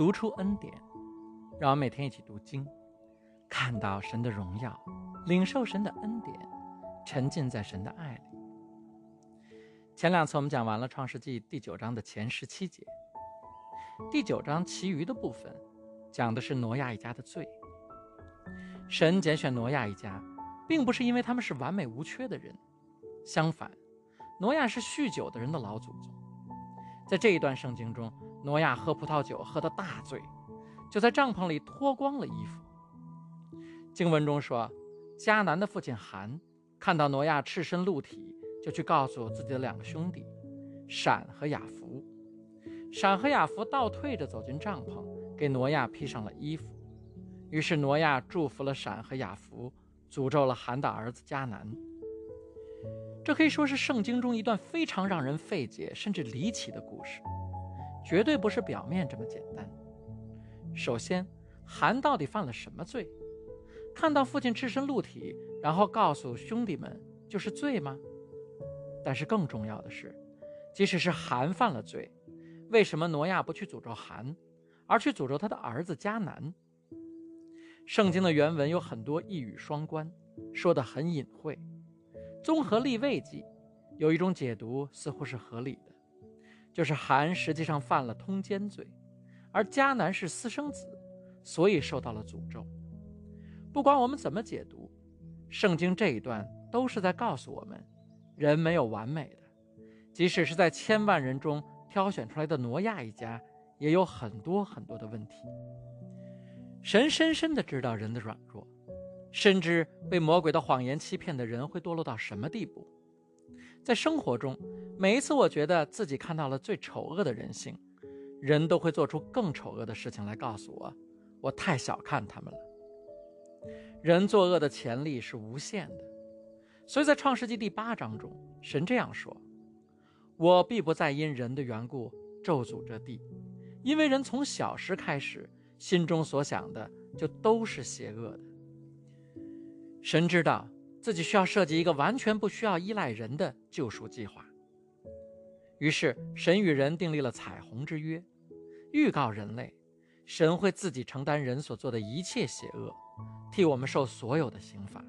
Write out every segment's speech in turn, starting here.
读出恩典，让我每天一起读经，看到神的荣耀，领受神的恩典，沉浸在神的爱里。前两次我们讲完了创世纪第九章的前十七节，第九章其余的部分讲的是挪亚一家的罪。神拣选挪亚一家，并不是因为他们是完美无缺的人，相反，挪亚是酗酒的人的老祖宗。在这一段圣经中，挪亚喝葡萄酒喝得大醉，就在帐篷里脱光了衣服。经文中说，迦南的父亲韩看到挪亚赤身露体，就去告诉自己的两个兄弟闪和雅弗。闪和雅弗倒退着走进帐篷，给挪亚披上了衣服。于是挪亚祝福了闪和雅弗，诅咒了韩的儿子迦南。这可以说是圣经中一段非常让人费解甚至离奇的故事，绝对不是表面这么简单。首先，韩到底犯了什么罪？看到父亲赤身露体，然后告诉兄弟们就是罪吗？但是更重要的是，即使是韩犯了罪，为什么挪亚不去诅咒韩，而去诅咒他的儿子迦南？圣经的原文有很多一语双关，说得很隐晦。综合立位记，有一种解读似乎是合理的，就是韩实际上犯了通奸罪，而迦南是私生子，所以受到了诅咒。不管我们怎么解读，圣经这一段都是在告诉我们，人没有完美的，即使是在千万人中挑选出来的挪亚一家，也有很多很多的问题。神深深的知道人的软弱。深知被魔鬼的谎言欺骗的人会堕落到什么地步。在生活中，每一次我觉得自己看到了最丑恶的人性，人都会做出更丑恶的事情来告诉我，我太小看他们了。人作恶的潜力是无限的，所以在创世纪第八章中，神这样说：“我必不再因人的缘故咒诅这地，因为人从小时开始，心中所想的就都是邪恶的。”神知道自己需要设计一个完全不需要依赖人的救赎计划，于是神与人订立了彩虹之约，预告人类，神会自己承担人所做的一切邪恶，替我们受所有的刑罚。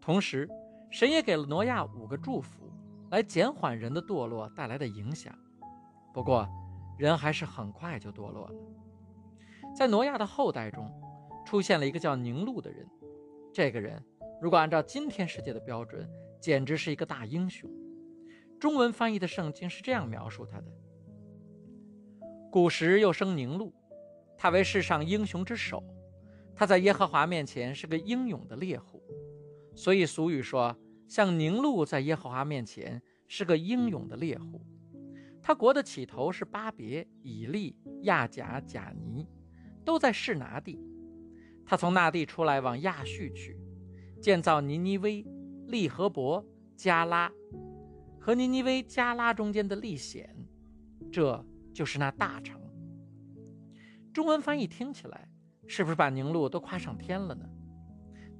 同时，神也给了挪亚五个祝福，来减缓人的堕落带来的影响。不过，人还是很快就堕落了。在挪亚的后代中，出现了一个叫宁禄的人。这个人，如果按照今天世界的标准，简直是一个大英雄。中文翻译的圣经是这样描述他的：古时又生宁禄，他为世上英雄之首。他在耶和华面前是个英勇的猎户，所以俗语说，像宁禄在耶和华面前是个英勇的猎户。他国的起头是巴别、以利、亚甲、贾尼，都在示拿地。他从那地出来，往亚叙去，建造尼尼微、利和伯、加拉和尼尼微、加拉中间的利显，这就是那大城。中文翻译听起来是不是把宁禄都夸上天了呢？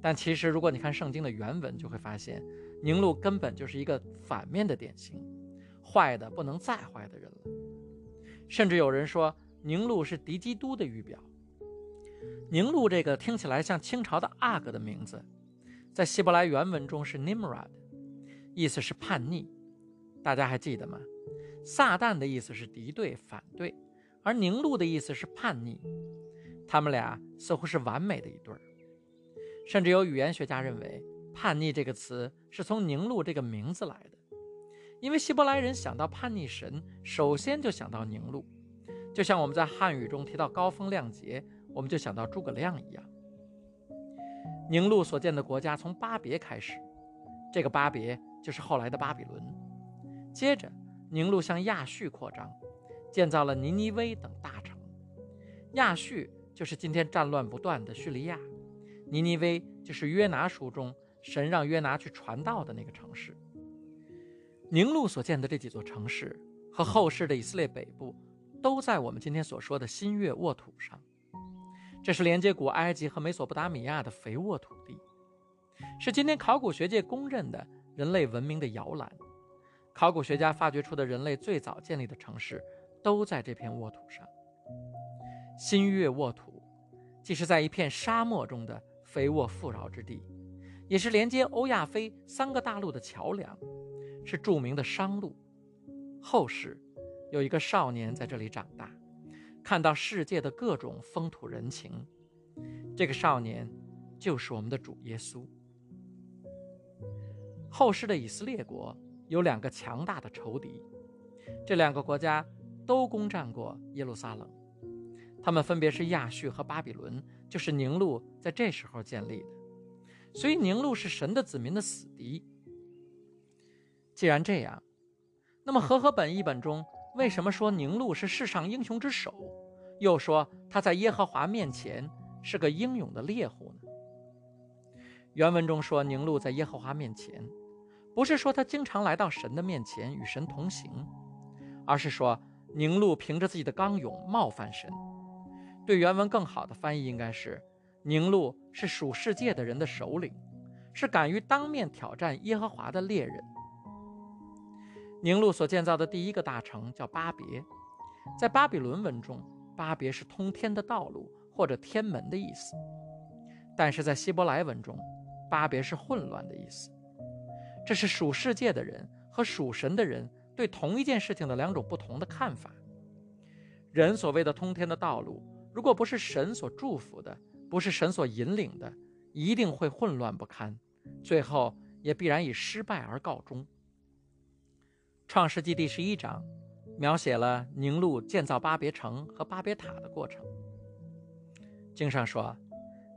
但其实，如果你看圣经的原文，就会发现宁禄根本就是一个反面的典型，坏的不能再坏的人了。甚至有人说，宁禄是敌基督的预表。宁禄这个听起来像清朝的阿哥的名字，在希伯来原文中是 Nimrod，意思是叛逆。大家还记得吗？撒旦的意思是敌对、反对，而宁禄的意思是叛逆。他们俩似乎是完美的一对儿。甚至有语言学家认为，“叛逆”这个词是从宁禄这个名字来的，因为希伯来人想到叛逆神，首先就想到宁禄，就像我们在汉语中提到高风亮节。我们就想到诸葛亮一样。宁禄所建的国家从巴别开始，这个巴别就是后来的巴比伦。接着，宁禄向亚述扩张，建造了尼尼微等大城。亚述就是今天战乱不断的叙利亚，尼尼微就是约拿书中神让约拿去传道的那个城市。宁禄所建的这几座城市和后世的以色列北部，都在我们今天所说的新月沃土上。这是连接古埃及和美索不达米亚的肥沃土地，是今天考古学界公认的人类文明的摇篮。考古学家发掘出的人类最早建立的城市，都在这片沃土上。新月沃土，既是在一片沙漠中的肥沃富饶之地，也是连接欧亚非三个大陆的桥梁，是著名的商路。后世有一个少年在这里长大，看到世界的各种风土人情。这个少年就是我们的主耶稣。后世的以色列国有两个强大的仇敌，这两个国家都攻占过耶路撒冷，他们分别是亚述和巴比伦，就是宁录在这时候建立的。所以宁录是神的子民的死敌。既然这样，那么和合本译本中为什么说宁录是世上英雄之首，又说他在耶和华面前是个英勇的猎户呢？原文中说宁录在耶和华面前。不是说他经常来到神的面前与神同行，而是说宁禄凭着自己的刚勇冒犯神。对原文更好的翻译应该是：宁禄是属世界的人的首领，是敢于当面挑战耶和华的猎人。宁禄所建造的第一个大城叫巴别，在巴比伦文中，巴别是通天的道路或者天门的意思，但是在希伯来文中，巴别是混乱的意思。这是属世界的人和属神的人对同一件事情的两种不同的看法。人所谓的通天的道路，如果不是神所祝福的，不是神所引领的，一定会混乱不堪，最后也必然以失败而告终。创世纪第十一章描写了宁禄建造巴别城和巴别塔的过程。经上说，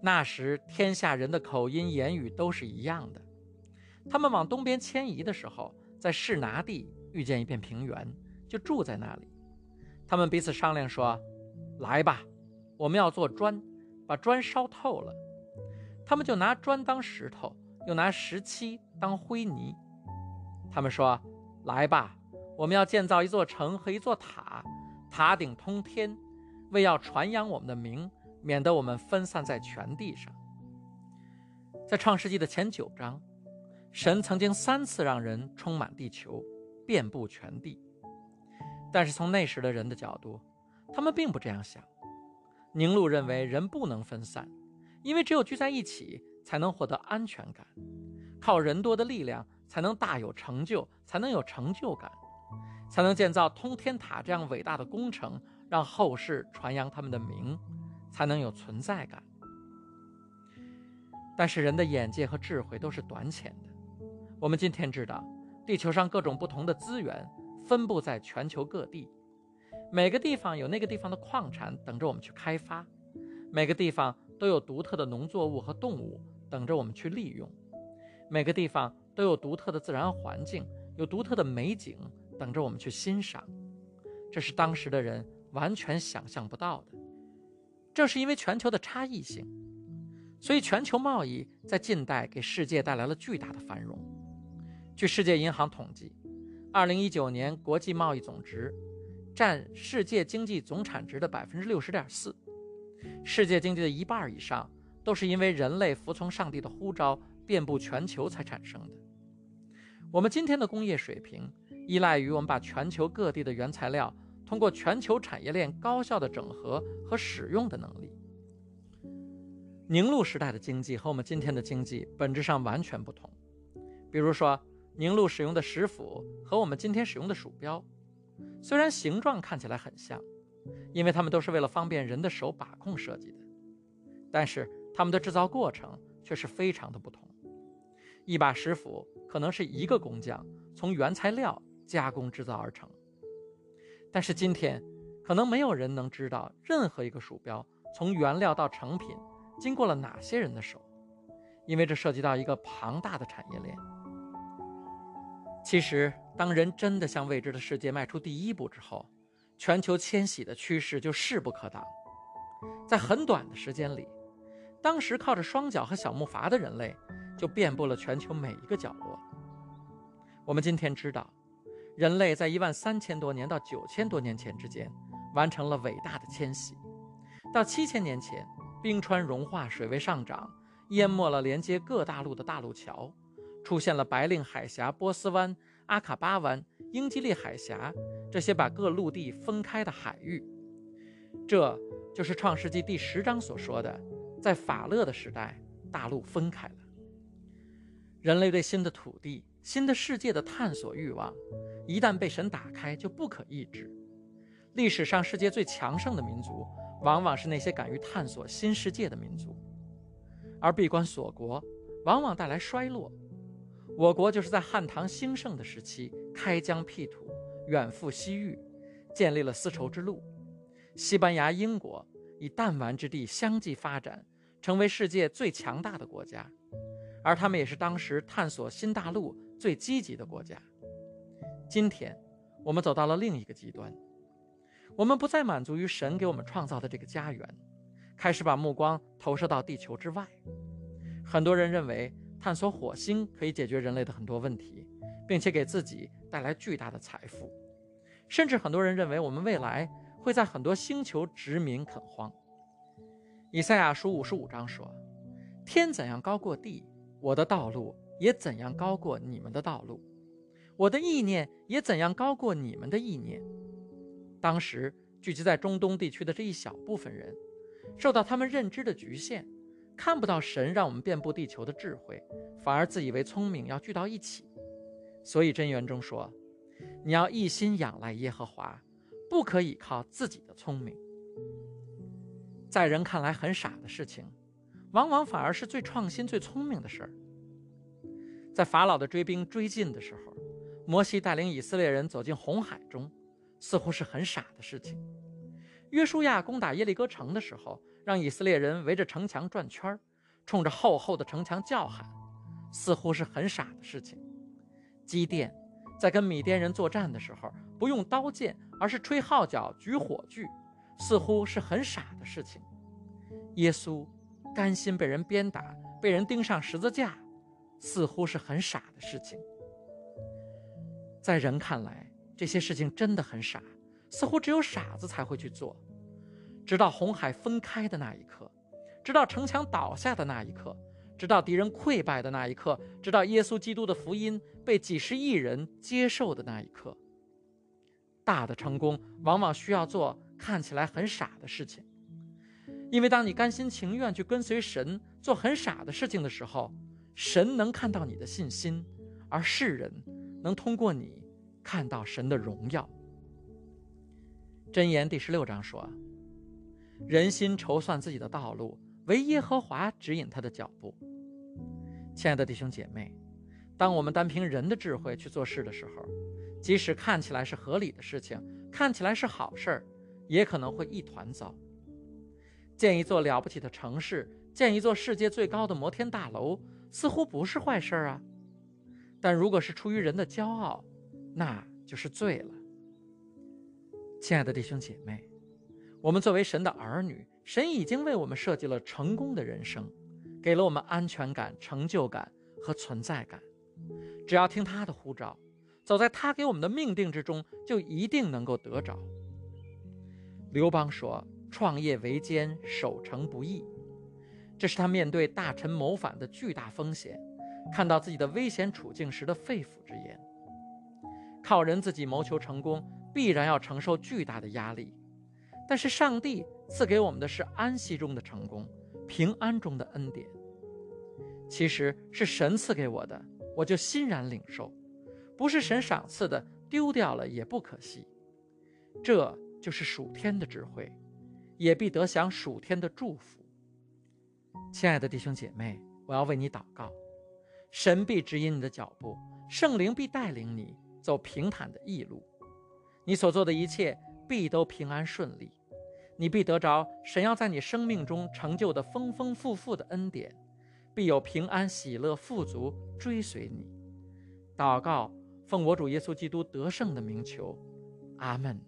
那时天下人的口音言语都是一样的。他们往东边迁移的时候，在士拿地遇见一片平原，就住在那里。他们彼此商量说：“来吧，我们要做砖，把砖烧透了。”他们就拿砖当石头，又拿石漆当灰泥。他们说：“来吧，我们要建造一座城和一座塔，塔顶通天，为要传扬我们的名，免得我们分散在全地上。”在创世纪的前九章。神曾经三次让人充满地球，遍布全地，但是从那时的人的角度，他们并不这样想。宁禄认为人不能分散，因为只有聚在一起才能获得安全感，靠人多的力量才能大有成就，才能有成就感，才能建造通天塔这样伟大的工程，让后世传扬他们的名，才能有存在感。但是人的眼界和智慧都是短浅的。我们今天知道，地球上各种不同的资源分布在全球各地，每个地方有那个地方的矿产等着我们去开发，每个地方都有独特的农作物和动物等着我们去利用，每个地方都有独特的自然环境，有独特的美景等着我们去欣赏。这是当时的人完全想象不到的。正是因为全球的差异性，所以全球贸易在近代给世界带来了巨大的繁荣。据世界银行统计，二零一九年国际贸易总值占世界经济总产值的百分之六十点四。世界经济的一半以上都是因为人类服从上帝的呼召，遍布全球才产生的。我们今天的工业水平依赖于我们把全球各地的原材料通过全球产业链高效的整合和使用的能力。宁禄时代的经济和我们今天的经济本质上完全不同，比如说。宁禄使用的石斧和我们今天使用的鼠标，虽然形状看起来很像，因为它们都是为了方便人的手把控设计的，但是它们的制造过程却是非常的不同。一把石斧可能是一个工匠从原材料加工制造而成，但是今天可能没有人能知道任何一个鼠标从原料到成品经过了哪些人的手，因为这涉及到一个庞大的产业链。其实，当人真的向未知的世界迈出第一步之后，全球迁徙的趋势就势不可挡。在很短的时间里，当时靠着双脚和小木筏的人类就遍布了全球每一个角落。我们今天知道，人类在一万三千多年到九千多年前之间完成了伟大的迁徙。到七千年前，冰川融化，水位上涨，淹没了连接各大陆的大陆桥。出现了白令海峡、波斯湾、阿卡巴湾、英吉利海峡这些把各陆地分开的海域。这就是《创世纪》第十章所说的，在法勒的时代，大陆分开了。人类对新的土地、新的世界的探索欲望，一旦被神打开，就不可抑制。历史上世界最强盛的民族，往往是那些敢于探索新世界的民族，而闭关锁国，往往带来衰落。我国就是在汉唐兴盛的时期，开疆辟土，远赴西域，建立了丝绸之路。西班牙、英国以弹丸之地相继发展，成为世界最强大的国家，而他们也是当时探索新大陆最积极的国家。今天，我们走到了另一个极端。我们不再满足于神给我们创造的这个家园，开始把目光投射到地球之外。很多人认为探索火星可以解决人类的很多问题，并且给自己带来巨大的财富。甚至很多人认为我们未来会在很多星球殖民垦荒。以赛亚书五十五章说：“天怎样高过地，我的道路也怎样高过你们的道路，我的意念也怎样高过你们的意念。”当时聚集在中东地区的这一小部分人，受到他们认知的局限，看不到神让我们遍布地球的智慧，反而自以为聪明，要聚到一起。所以真言中说：“你要一心仰赖耶和华，不可以靠自己的聪明。”在人看来很傻的事情，往往反而是最创新、最聪明的事儿。在法老的追兵追进的时候，摩西带领以色列人走进红海中。似乎是很傻的事情。约书亚攻打耶利哥城的时候，让以色列人围着城墙转圈冲着厚厚的城墙叫喊，似乎是很傻的事情。基甸在跟米甸人作战的时候，不用刀剑，而是吹号角、举火炬，似乎是很傻的事情。耶稣甘心被人鞭打，被人钉上十字架，似乎是很傻的事情。在人看来，这些事情真的很傻，似乎只有傻子才会去做。直到红海分开的那一刻，直到城墙倒下的那一刻，直到敌人溃败的那一刻，直到耶稣基督的福音被几十亿人接受的那一刻，大的成功往往需要做看起来很傻的事情。因为当你甘心情愿去跟随神做很傻的事情的时候，神能看到你的信心，而世人能通过你。看到神的荣耀。箴言第十六章说：“人心筹算自己的道路，唯耶和华指引他的脚步。”亲爱的弟兄姐妹，当我们单凭人的智慧去做事的时候，即使看起来是合理的事情，看起来是好事儿，也可能会一团糟。建一座了不起的城市，建一座世界最高的摩天大楼，似乎不是坏事啊。但如果是出于人的骄傲，那就是罪了，亲爱的弟兄姐妹，我们作为神的儿女，神已经为我们设计了成功的人生，给了我们安全感、成就感和存在感。只要听他的呼召，走在他给我们的命定之中，就一定能够得着。刘邦说：“创业维艰，守成不易。”这是他面对大臣谋反的巨大风险，看到自己的危险处境时的肺腑之言。靠人自己谋求成功，必然要承受巨大的压力。但是上帝赐给我们的是安息中的成功，平安中的恩典。其实是神赐给我的，我就欣然领受；不是神赏赐的，丢掉了也不可惜。这就是属天的智慧，也必得享属天的祝福。亲爱的弟兄姐妹，我要为你祷告，神必指引你的脚步，圣灵必带领你。走平坦的义路，你所做的一切必都平安顺利，你必得着神要在你生命中成就的丰丰富富的恩典，必有平安喜乐富足追随你。祷告，奉我主耶稣基督得胜的名求，阿门。